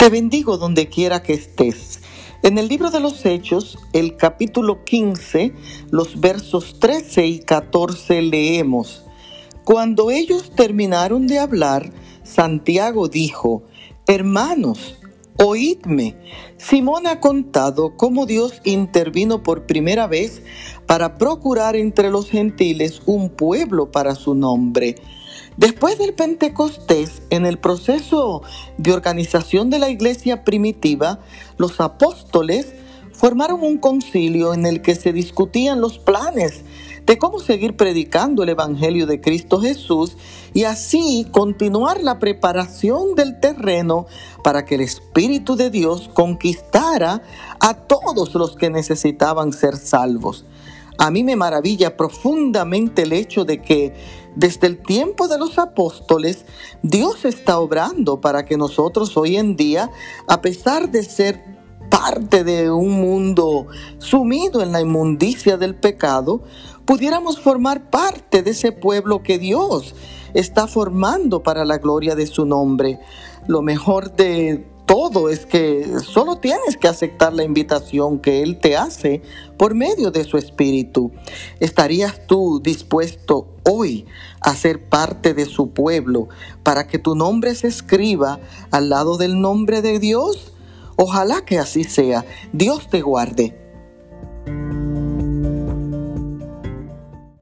Te bendigo donde quiera que estés. En el libro de los Hechos, el capítulo 15, los versos 13 y 14 leemos, Cuando ellos terminaron de hablar, Santiago dijo, Hermanos, oídme. Simón ha contado cómo Dios intervino por primera vez para procurar entre los gentiles un pueblo para su nombre Después del Pentecostés, en el proceso de organización de la iglesia primitiva, los apóstoles formaron un concilio en el que se discutían los planes de cómo seguir predicando el Evangelio de Cristo Jesús y así continuar la preparación del terreno para que el Espíritu de Dios conquistara a todos los que necesitaban ser salvos. A mí me maravilla profundamente el hecho de que desde el tiempo de los apóstoles Dios está obrando para que nosotros hoy en día, a pesar de ser parte de un mundo sumido en la inmundicia del pecado, pudiéramos formar parte de ese pueblo que Dios está formando para la gloria de su nombre. Lo mejor de todo es que solo tienes que aceptar la invitación que Él te hace por medio de su Espíritu. ¿Estarías tú dispuesto hoy a ser parte de su pueblo para que tu nombre se escriba al lado del nombre de Dios? Ojalá que así sea. Dios te guarde.